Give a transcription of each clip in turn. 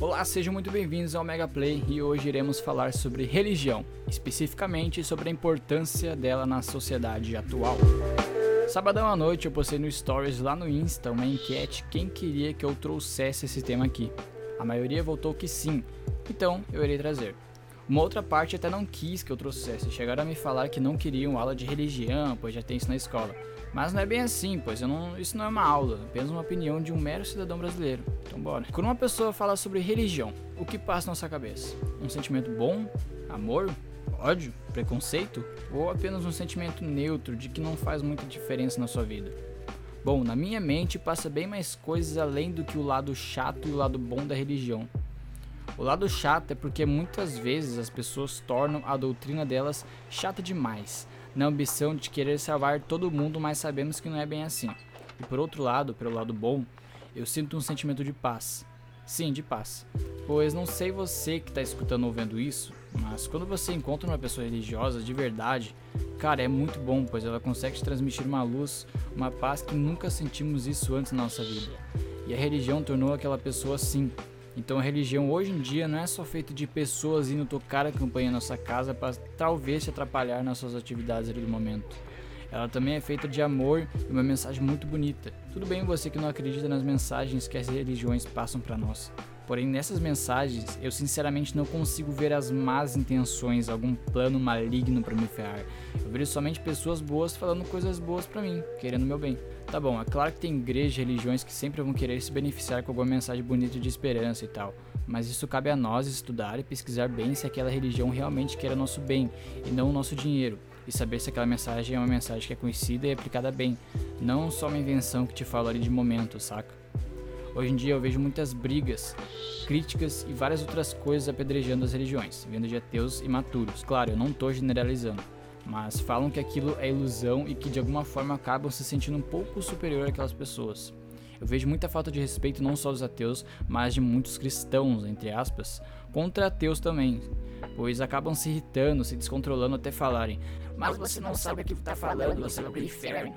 Olá, sejam muito bem-vindos ao Mega Play e hoje iremos falar sobre religião, especificamente sobre a importância dela na sociedade atual. Sabadão à noite eu postei no Stories lá no Insta uma enquete quem queria que eu trouxesse esse tema aqui. A maioria votou que sim, então eu irei trazer. Uma outra parte até não quis que eu trouxesse, chegaram a me falar que não queriam aula de religião, pois já tem isso na escola. Mas não é bem assim, pois não, isso não é uma aula, apenas uma opinião de um mero cidadão brasileiro. Então bora. Quando uma pessoa fala sobre religião, o que passa na sua cabeça? Um sentimento bom? Amor? Ódio? Preconceito? Ou apenas um sentimento neutro de que não faz muita diferença na sua vida? Bom, na minha mente passa bem mais coisas além do que o lado chato e o lado bom da religião. O lado chato é porque muitas vezes as pessoas tornam a doutrina delas chata demais, na ambição de querer salvar todo mundo, mas sabemos que não é bem assim. E por outro lado, pelo lado bom, eu sinto um sentimento de paz. Sim, de paz. Pois não sei você que está escutando ou vendo isso, mas quando você encontra uma pessoa religiosa de verdade, cara, é muito bom, pois ela consegue te transmitir uma luz, uma paz que nunca sentimos isso antes na nossa vida. E a religião tornou aquela pessoa assim, então a religião hoje em dia não é só feita de pessoas indo tocar a campanha na nossa casa para talvez se atrapalhar nas suas atividades ali do momento. Ela também é feita de amor e uma mensagem muito bonita. Tudo bem você que não acredita nas mensagens que as religiões passam para nós. Porém, nessas mensagens, eu sinceramente não consigo ver as más intenções, algum plano maligno para me ferrar. Eu vejo somente pessoas boas falando coisas boas para mim, querendo meu bem. Tá bom, é claro que tem igrejas e religiões que sempre vão querer se beneficiar com alguma mensagem bonita de esperança e tal, mas isso cabe a nós estudar e pesquisar bem se aquela religião realmente quer o nosso bem e não o nosso dinheiro, e saber se aquela mensagem é uma mensagem que é conhecida e aplicada bem, não só uma invenção que te fala ali de momento, saca? Hoje em dia eu vejo muitas brigas, críticas e várias outras coisas apedrejando as religiões, vindo de ateus imaturos. Claro, eu não estou generalizando mas falam que aquilo é ilusão e que de alguma forma acabam se sentindo um pouco superior àquelas pessoas. Eu vejo muita falta de respeito não só dos ateus, mas de muitos cristãos, entre aspas, contra ateus também, pois acabam se irritando, se descontrolando até falarem: Mas você não sabe o que está falando, você vai pro inferno.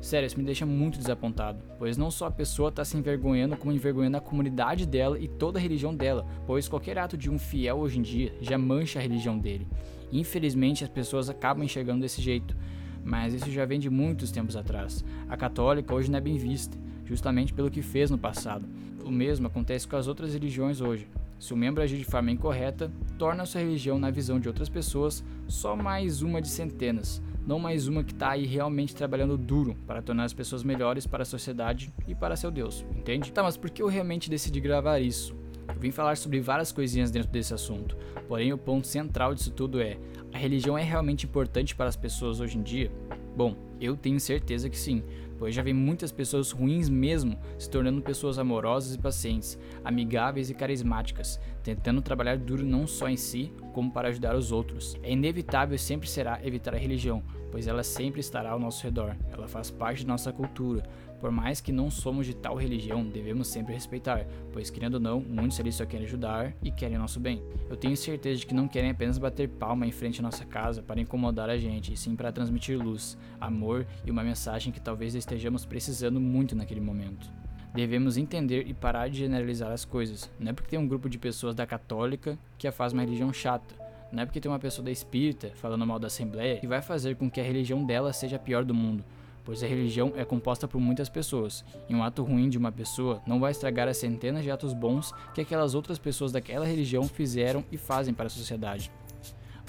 Sério, isso me deixa muito desapontado, pois não só a pessoa está se envergonhando, como envergonhando a comunidade dela e toda a religião dela, pois qualquer ato de um fiel hoje em dia já mancha a religião dele. Infelizmente, as pessoas acabam enxergando desse jeito, mas isso já vem de muitos tempos atrás. A católica hoje não é bem vista, justamente pelo que fez no passado. O mesmo acontece com as outras religiões hoje. Se o membro agir de forma incorreta, torna sua religião, na visão de outras pessoas, só mais uma de centenas, não mais uma que está aí realmente trabalhando duro para tornar as pessoas melhores para a sociedade e para seu Deus, entende? Tá, mas por que eu realmente decidi gravar isso? Eu vim falar sobre várias coisinhas dentro desse assunto, porém o ponto central disso tudo é: a religião é realmente importante para as pessoas hoje em dia? Bom, eu tenho certeza que sim, pois já vi muitas pessoas ruins mesmo se tornando pessoas amorosas e pacientes, amigáveis e carismáticas, tentando trabalhar duro não só em si, como para ajudar os outros. É inevitável e sempre será evitar a religião, pois ela sempre estará ao nosso redor. Ela faz parte de nossa cultura. Por mais que não somos de tal religião, devemos sempre respeitar, pois querendo ou não, muitos ali só querem ajudar e querem nosso bem. Eu tenho certeza de que não querem apenas bater palma em frente à nossa casa para incomodar a gente, e sim para transmitir luz, amor e uma mensagem que talvez estejamos precisando muito naquele momento. Devemos entender e parar de generalizar as coisas. Não é porque tem um grupo de pessoas da católica que a faz uma religião chata. Não é porque tem uma pessoa da espírita falando mal da Assembleia que vai fazer com que a religião dela seja a pior do mundo. Pois a religião é composta por muitas pessoas, e um ato ruim de uma pessoa não vai estragar as centenas de atos bons que aquelas outras pessoas daquela religião fizeram e fazem para a sociedade.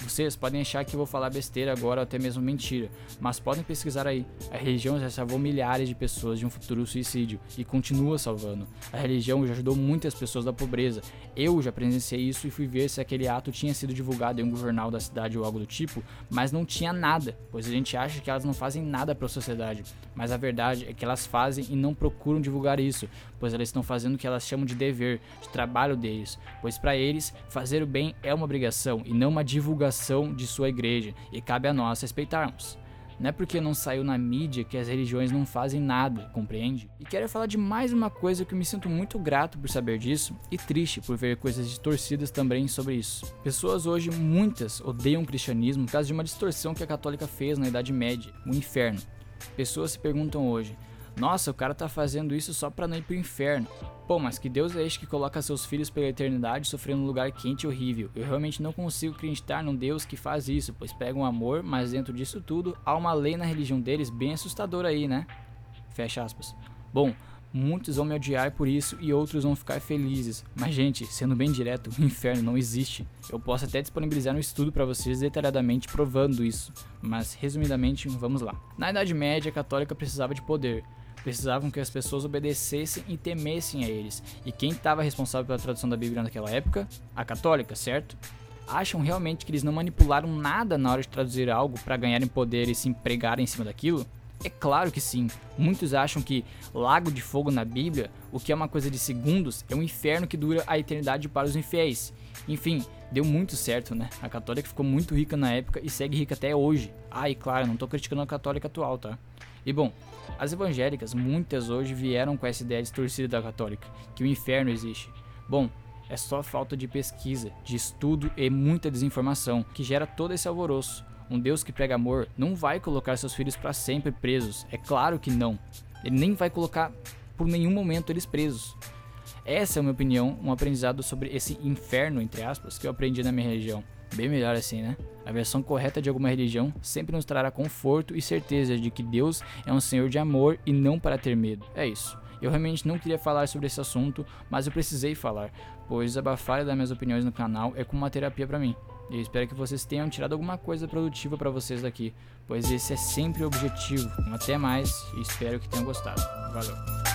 Vocês podem achar que eu vou falar besteira agora ou até mesmo mentira, mas podem pesquisar aí. A religião já salvou milhares de pessoas de um futuro suicídio e continua salvando. A religião já ajudou muitas pessoas da pobreza. Eu já presenciei isso e fui ver se aquele ato tinha sido divulgado em um jornal da cidade ou algo do tipo, mas não tinha nada, pois a gente acha que elas não fazem nada para a sociedade. Mas a verdade é que elas fazem e não procuram divulgar isso, pois elas estão fazendo o que elas chamam de dever, de trabalho deles, pois para eles fazer o bem é uma obrigação e não uma divulgação de sua igreja, e cabe a nós respeitarmos. Não é porque não saiu na mídia que as religiões não fazem nada, compreende? E quero falar de mais uma coisa que eu me sinto muito grato por saber disso e triste por ver coisas distorcidas também sobre isso. Pessoas hoje, muitas, odeiam o cristianismo por causa de uma distorção que a católica fez na Idade Média, o inferno. Pessoas se perguntam hoje: Nossa, o cara tá fazendo isso só pra não ir pro inferno. Pô, mas que Deus é este que coloca seus filhos pela eternidade sofrendo um lugar quente e horrível? Eu realmente não consigo acreditar num Deus que faz isso, pois pega um amor, mas dentro disso tudo há uma lei na religião deles bem assustadora aí, né? Fecha aspas. Bom, muitos vão me odiar por isso e outros vão ficar felizes. Mas, gente, sendo bem direto, o inferno não existe. Eu posso até disponibilizar um estudo para vocês detalhadamente provando isso, mas resumidamente, vamos lá. Na Idade Média, a católica precisava de poder precisavam que as pessoas obedecessem e temessem a eles. E quem estava responsável pela tradução da Bíblia naquela época? A católica, certo? Acham realmente que eles não manipularam nada na hora de traduzir algo para ganharem poder e se empregarem em cima daquilo? É claro que sim. Muitos acham que lago de fogo na Bíblia, o que é uma coisa de segundos, é um inferno que dura a eternidade para os infiéis. Enfim, deu muito certo, né? A católica ficou muito rica na época e segue rica até hoje. Ah, e claro, não tô criticando a católica atual, tá? E bom, as evangélicas, muitas hoje vieram com essa ideia distorcida da católica, que o inferno existe. Bom, é só falta de pesquisa, de estudo e muita desinformação que gera todo esse alvoroço. Um Deus que prega amor não vai colocar seus filhos para sempre presos, é claro que não. Ele nem vai colocar por nenhum momento eles presos. Essa é a minha opinião, um aprendizado sobre esse inferno, entre aspas, que eu aprendi na minha religião. Bem melhor assim, né? A versão correta de alguma religião sempre nos trará conforto e certeza de que Deus é um Senhor de amor e não para ter medo. É isso. Eu realmente não queria falar sobre esse assunto, mas eu precisei falar, pois abafar e dar minhas opiniões no canal é como uma terapia para mim. E eu espero que vocês tenham tirado alguma coisa produtiva para vocês daqui, pois esse é sempre o objetivo. Até mais e espero que tenham gostado. Valeu!